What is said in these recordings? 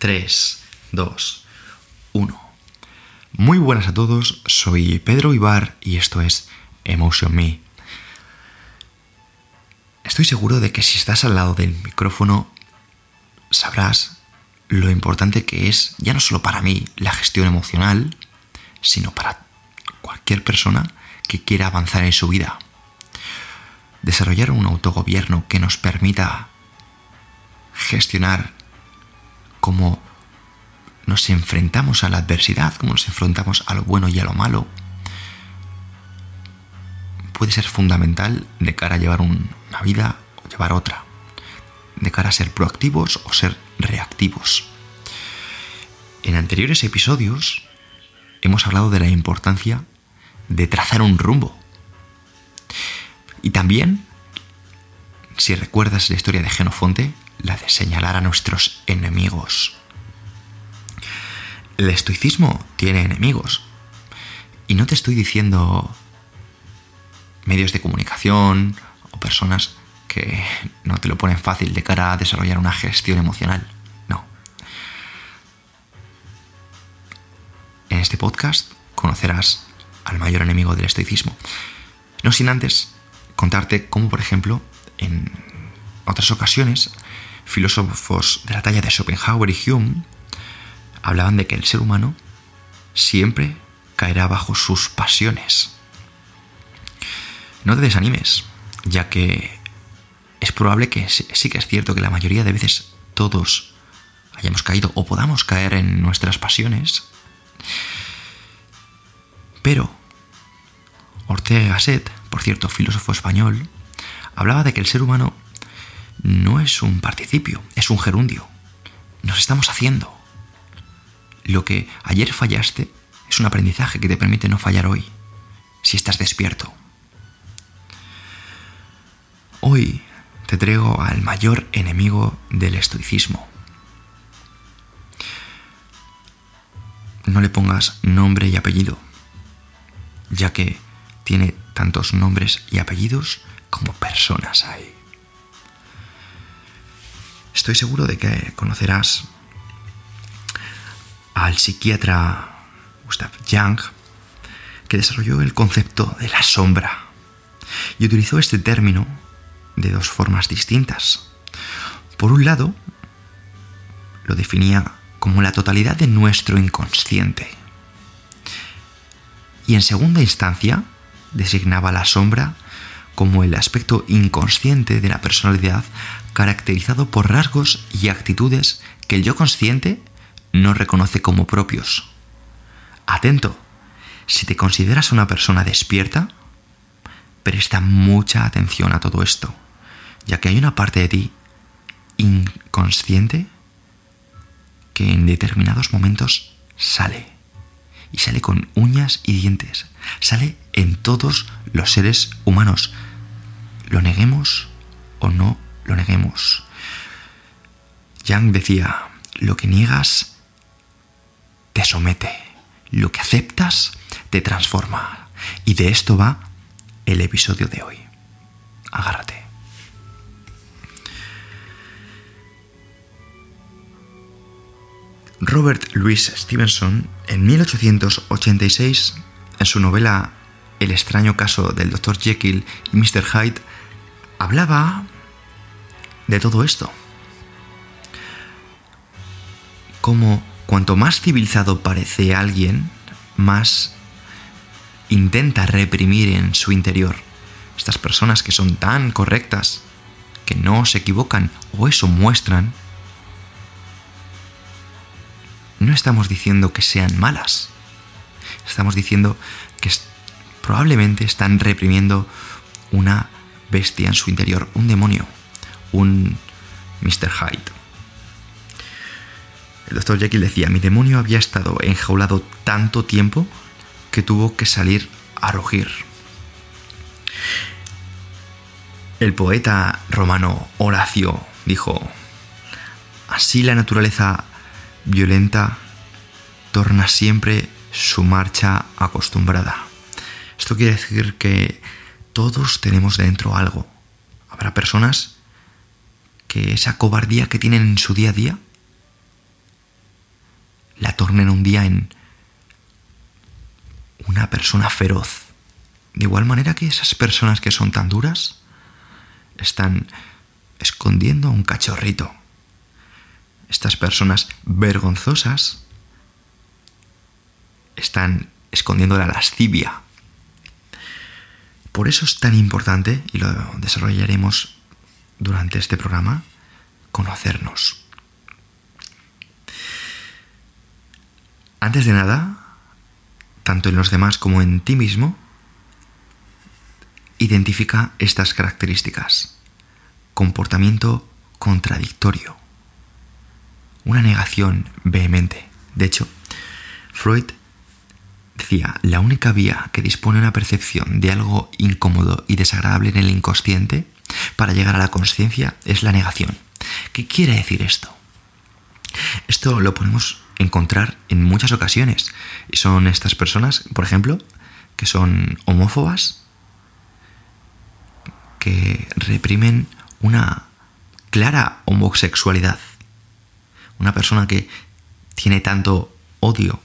3, 2, 1. Muy buenas a todos, soy Pedro Ibar y esto es Emotion Me. Estoy seguro de que si estás al lado del micrófono sabrás lo importante que es, ya no solo para mí, la gestión emocional, sino para cualquier persona que quiera avanzar en su vida. Desarrollar un autogobierno que nos permita gestionar cómo nos enfrentamos a la adversidad, cómo nos enfrentamos a lo bueno y a lo malo, puede ser fundamental de cara a llevar una vida o llevar otra, de cara a ser proactivos o ser reactivos. En anteriores episodios hemos hablado de la importancia de trazar un rumbo. Y también, si recuerdas la historia de Genofonte, la de señalar a nuestros enemigos. El estoicismo tiene enemigos. Y no te estoy diciendo medios de comunicación o personas que no te lo ponen fácil de cara a desarrollar una gestión emocional. No. En este podcast conocerás al mayor enemigo del estoicismo. No sin antes contarte cómo, por ejemplo, en otras ocasiones filósofos de la talla de Schopenhauer y Hume hablaban de que el ser humano siempre caerá bajo sus pasiones. No te desanimes, ya que es probable que sí que es cierto que la mayoría de veces todos hayamos caído o podamos caer en nuestras pasiones, pero Ortega Gasset, por cierto, filósofo español, hablaba de que el ser humano no es un participio, es un gerundio. Nos estamos haciendo. Lo que ayer fallaste es un aprendizaje que te permite no fallar hoy, si estás despierto. Hoy te traigo al mayor enemigo del estoicismo. No le pongas nombre y apellido, ya que tiene tantos nombres y apellidos como personas hay. Estoy seguro de que conocerás al psiquiatra Gustav Jung, que desarrolló el concepto de la sombra y utilizó este término de dos formas distintas. Por un lado, lo definía como la totalidad de nuestro inconsciente. Y en segunda instancia, designaba la sombra como el aspecto inconsciente de la personalidad caracterizado por rasgos y actitudes que el yo consciente no reconoce como propios. Atento, si te consideras una persona despierta, presta mucha atención a todo esto, ya que hay una parte de ti inconsciente que en determinados momentos sale. Y sale con uñas y dientes. Sale en todos los seres humanos. Lo neguemos o no lo neguemos. Yang decía, lo que niegas te somete, lo que aceptas te transforma. Y de esto va el episodio de hoy. Agárrate. Robert Louis Stevenson, en 1886, en su novela El extraño caso del Dr. Jekyll y Mr. Hyde, hablaba de todo esto. Como cuanto más civilizado parece alguien, más intenta reprimir en su interior. Estas personas que son tan correctas, que no se equivocan o eso muestran, no estamos diciendo que sean malas. Estamos diciendo que probablemente están reprimiendo una bestia en su interior, un demonio un Mr. Hyde. El doctor Jekyll decía, mi demonio había estado enjaulado tanto tiempo que tuvo que salir a rugir. El poeta romano Horacio dijo, así la naturaleza violenta torna siempre su marcha acostumbrada. Esto quiere decir que todos tenemos dentro algo. Habrá personas que esa cobardía que tienen en su día a día la tornen un día en una persona feroz. De igual manera que esas personas que son tan duras están escondiendo a un cachorrito. Estas personas vergonzosas están escondiendo la lascivia. Por eso es tan importante, y lo desarrollaremos durante este programa, conocernos. Antes de nada, tanto en los demás como en ti mismo, identifica estas características. Comportamiento contradictorio. Una negación vehemente. De hecho, Freud decía, la única vía que dispone una percepción de algo incómodo y desagradable en el inconsciente para llegar a la conciencia es la negación. ¿Qué quiere decir esto? Esto lo podemos encontrar en muchas ocasiones. Y son estas personas, por ejemplo, que son homófobas, que reprimen una clara homosexualidad. Una persona que tiene tanto odio,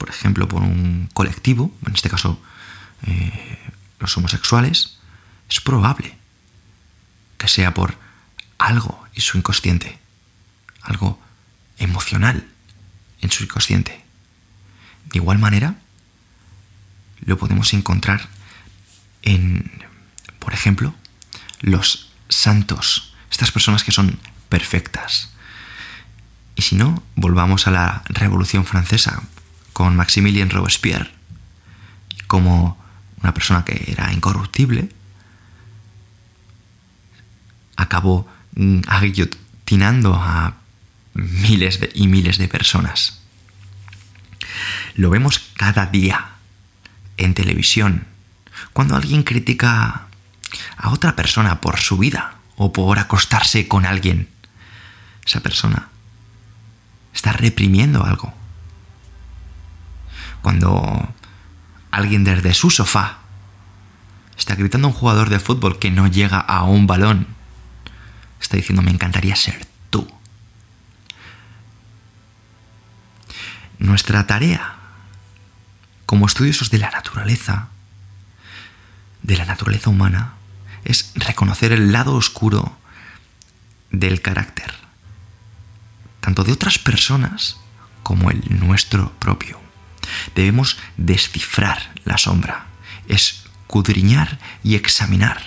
por ejemplo, por un colectivo, en este caso eh, los homosexuales, es probable que sea por algo en su inconsciente, algo emocional en su inconsciente. De igual manera, lo podemos encontrar en, por ejemplo, los santos, estas personas que son perfectas. Y si no, volvamos a la Revolución Francesa con Maximilien Robespierre, como una persona que era incorruptible, acabó mm, aguillotinando a miles y miles de personas. Lo vemos cada día en televisión, cuando alguien critica a otra persona por su vida o por acostarse con alguien. Esa persona está reprimiendo algo. Cuando alguien desde su sofá está gritando a un jugador de fútbol que no llega a un balón, está diciendo me encantaría ser tú. Nuestra tarea como estudiosos de la naturaleza, de la naturaleza humana, es reconocer el lado oscuro del carácter, tanto de otras personas como el nuestro propio. Debemos descifrar la sombra, escudriñar y examinar.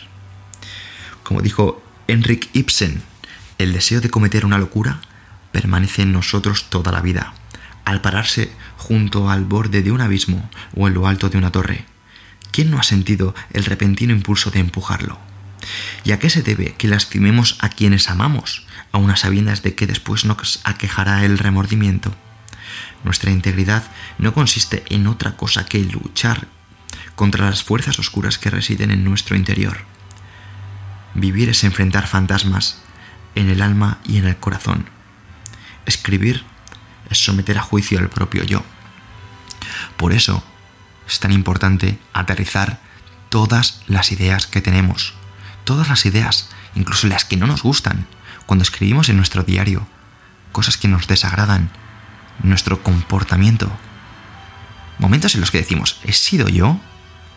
Como dijo Henrik Ibsen, el deseo de cometer una locura permanece en nosotros toda la vida. Al pararse junto al borde de un abismo o en lo alto de una torre, ¿quién no ha sentido el repentino impulso de empujarlo? ¿Y a qué se debe que lastimemos a quienes amamos, a unas sabiendas de que después nos aquejará el remordimiento? Nuestra integridad no consiste en otra cosa que luchar contra las fuerzas oscuras que residen en nuestro interior. Vivir es enfrentar fantasmas en el alma y en el corazón. Escribir es someter a juicio al propio yo. Por eso es tan importante aterrizar todas las ideas que tenemos, todas las ideas, incluso las que no nos gustan, cuando escribimos en nuestro diario, cosas que nos desagradan, nuestro comportamiento. Momentos en los que decimos, ¿he sido yo?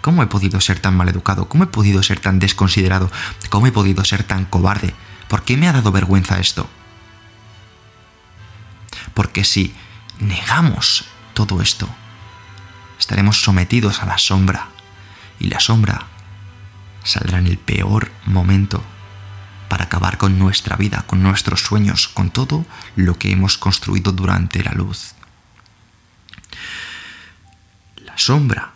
¿Cómo he podido ser tan mal educado? ¿Cómo he podido ser tan desconsiderado? ¿Cómo he podido ser tan cobarde? ¿Por qué me ha dado vergüenza esto? Porque si negamos todo esto, estaremos sometidos a la sombra. Y la sombra saldrá en el peor momento para acabar con nuestra vida, con nuestros sueños, con todo lo que hemos construido durante la luz. La sombra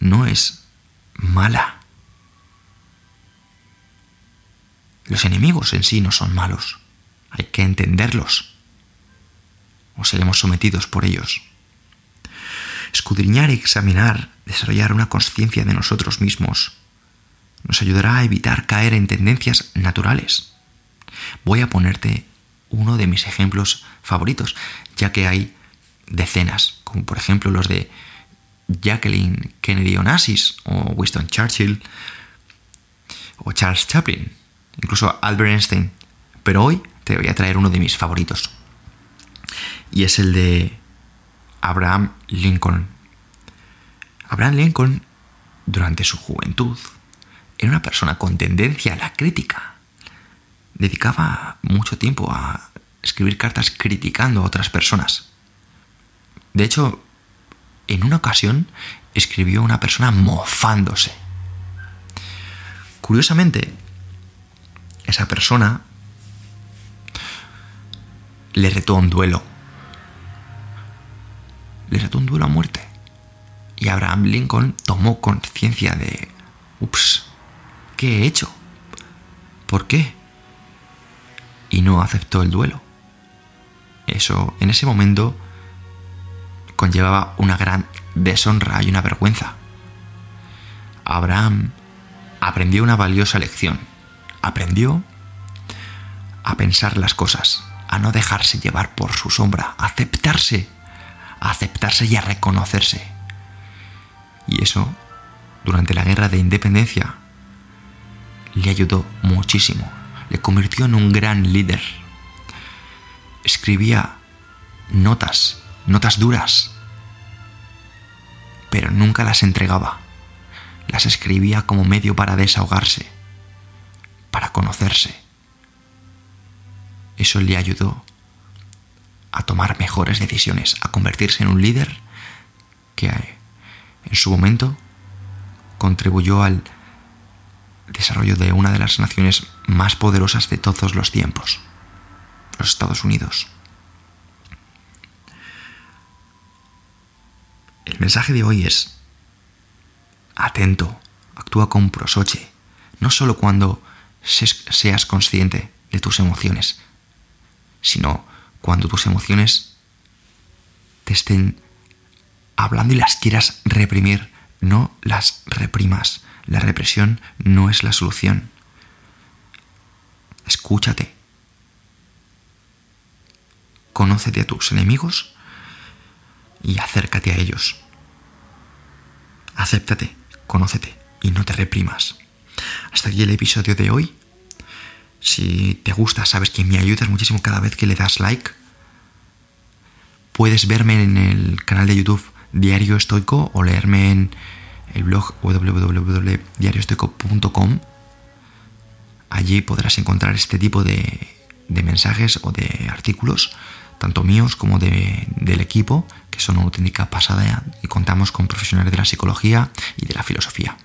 no es mala. Los enemigos en sí no son malos. Hay que entenderlos. O seremos sometidos por ellos. Escudriñar y examinar, desarrollar una conciencia de nosotros mismos, nos ayudará a evitar caer en tendencias naturales. Voy a ponerte uno de mis ejemplos favoritos, ya que hay decenas, como por ejemplo los de Jacqueline Kennedy Onassis o Winston Churchill o Charles Chaplin, incluso Albert Einstein. Pero hoy te voy a traer uno de mis favoritos. Y es el de Abraham Lincoln. Abraham Lincoln, durante su juventud, era una persona con tendencia a la crítica. Dedicaba mucho tiempo a escribir cartas criticando a otras personas. De hecho, en una ocasión escribió una persona mofándose. Curiosamente, esa persona le retó un duelo. Le retó un duelo a muerte. Y Abraham Lincoln tomó conciencia de, ups, ¿qué he hecho? ¿Por qué? Y no aceptó el duelo. Eso, en ese momento, conllevaba una gran deshonra y una vergüenza. Abraham aprendió una valiosa lección. Aprendió a pensar las cosas, a no dejarse llevar por su sombra, a aceptarse, a aceptarse y a reconocerse. Y eso, durante la guerra de independencia, le ayudó muchísimo, le convirtió en un gran líder. Escribía notas, notas duras, pero nunca las entregaba. Las escribía como medio para desahogarse, para conocerse. Eso le ayudó a tomar mejores decisiones, a convertirse en un líder que en su momento contribuyó al desarrollo de una de las naciones más poderosas de todos los tiempos, los Estados Unidos. El mensaje de hoy es, atento, actúa con prosoche, no solo cuando seas consciente de tus emociones, sino cuando tus emociones te estén hablando y las quieras reprimir, no las reprimas. La represión no es la solución. Escúchate. Conócete a tus enemigos y acércate a ellos. Acéptate, conócete y no te reprimas. Hasta aquí el episodio de hoy. Si te gusta, sabes que me ayudas muchísimo cada vez que le das like. Puedes verme en el canal de YouTube Diario Estoico o leerme en el blog www.diarioestoico.com. Allí podrás encontrar este tipo de, mensajes o de artículos, tanto míos como del equipo, que son una auténtica pasada y contamos con profesionales de la psicología y de la filosofía.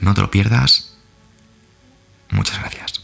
No te lo pierdas. Muchas gracias.